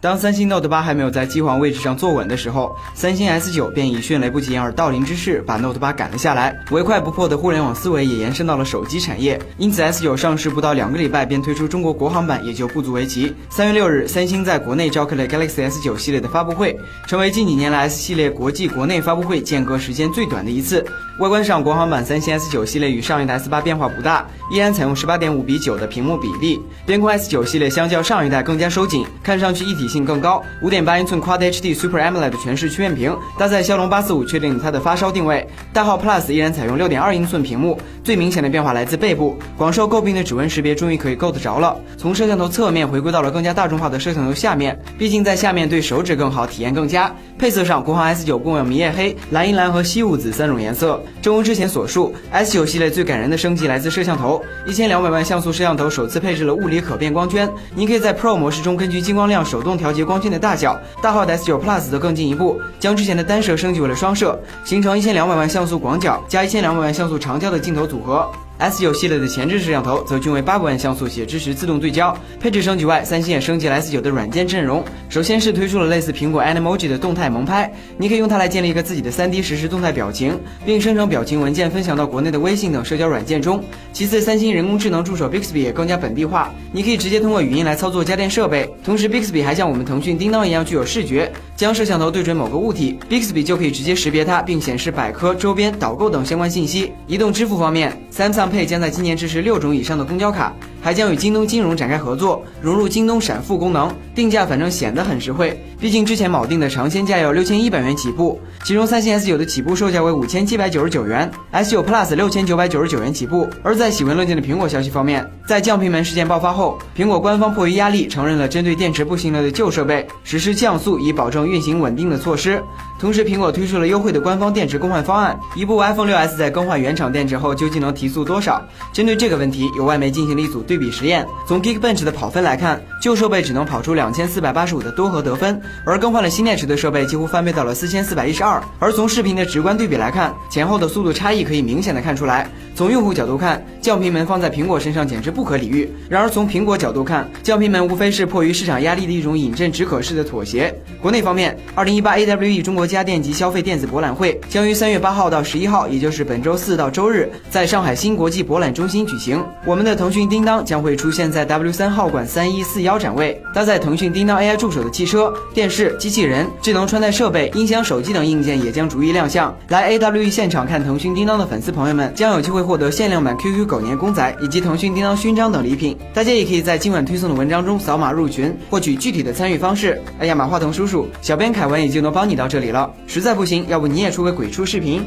当三星 Note 8还没有在机皇位置上坐稳的时候，三星 S9 便以迅雷不及掩耳盗铃之势把 Note 8赶了下来。唯快不破的互联网思维也延伸到了手机产业，因此 S9 上市不到两个礼拜便推出中国国行版也就不足为奇。三月六日，三星在国内召开了 Galaxy S9 系列的发布会，成为近几年来 S 系列国际国内发布会间隔时间最短的一次。外观上，国行版三星 S9 系列与上一代 S8 变化不大，依然采用十八点五比九的屏幕比例。边框 S9 系列相较上一代更加收紧，看上去一体性更高。五点八英寸 Quad HD Super AMOLED 全视曲面屏，搭载骁龙八四五，确定它的发烧定位。大号 Plus 依然采用六点二英寸屏幕，最明显的变化来自背部，广受诟病的指纹识别终于可以够得着了。从摄像头侧面回归到了更加大众化的摄像头下面，毕竟在下面对手指更好，体验更佳。配色上，国行 S9 共有迷夜黑、蓝银蓝和西雾紫三种颜色。正如之前所述，S9 系列最感人的升级来自摄像头，一千两百万像素摄像头首次配置了物理可变光圈，您可以在 Pro 模式中根据进光量手动调节光圈的大小。大号的 S9 Plus 则更进一步，将之前的单摄升级为了双摄，形成一千两百万像素广角加一千两百万像素长焦的镜头组合。S9 系列的前置摄像头则均为八百万像素，且支持自动对焦。配置升级外，三星也升级了 S9 的软件阵容。首先是推出了类似苹果 Animoji 的动态萌拍，你可以用它来建立一个自己的 3D 实时动态表情，并生成表情文件分享到国内的微信等社交软件中。其次，三星人工智能助手 Bixby 也更加本地化，你可以直接通过语音来操作家电设备。同时，Bixby 还像我们腾讯叮当一样具有视觉，将摄像头对准某个物体，Bixby 就可以直接识别它，并显示百科、周边、导购等相关信息。移动支付方面，Samsung 配将在今年支持六种以上的公交卡。还将与京东金融展开合作，融入京东闪付功能，定价反正显得很实惠。毕竟之前铆定的尝鲜价要六千一百元起步，其中三星 S9 的起步售价为五千七百九十九元，S9 Plus 六千九百九十九元起步。而在喜闻乐见的苹果消息方面，在降频门事件爆发后，苹果官方迫于压力承认了针对电池不行了的旧设备实施降速，以保证运行稳定的措施。同时，苹果推出了优惠的官方电池更换方案。一部 iPhone 6s 在更换原厂电池后究竟能提速多少？针对这个问题，有外媒进行了一组对比实验。从 Geekbench 的跑分来看，旧设备只能跑出两千四百八十五的多核得分，而更换了新电池的设备几乎翻倍到了四千四百一十二。而从视频的直观对比来看，前后的速度差异可以明显的看出来。从用户角度看，降频门放在苹果身上简直不可理喻。然而从苹果角度看，降频门无非是迫于市场压力的一种饮鸩止渴式的妥协。国内方面，二零一八 AWE 中国家电及消费电子博览会将于三月八号到十一号，也就是本周四到周日，在上海新国际博览中心举行。我们的腾讯叮当将会出现在 W 三号馆三一四幺展位，搭载腾讯叮当 AI 助手的汽车、电视、机器人、智能穿戴设备、音响、手机等硬件也将逐一亮相。来 AWE 现场看腾讯叮当的粉丝朋友们将有机会获得限量版 QQ 狗年公仔以及腾讯叮当勋章等礼品。大家也可以在今晚推送的文章中扫码入群，获取具体的参与方式。哎呀，马化腾叔叔，小编凯文也就能帮你到这里了。实在不行，要不你也出个鬼畜视频？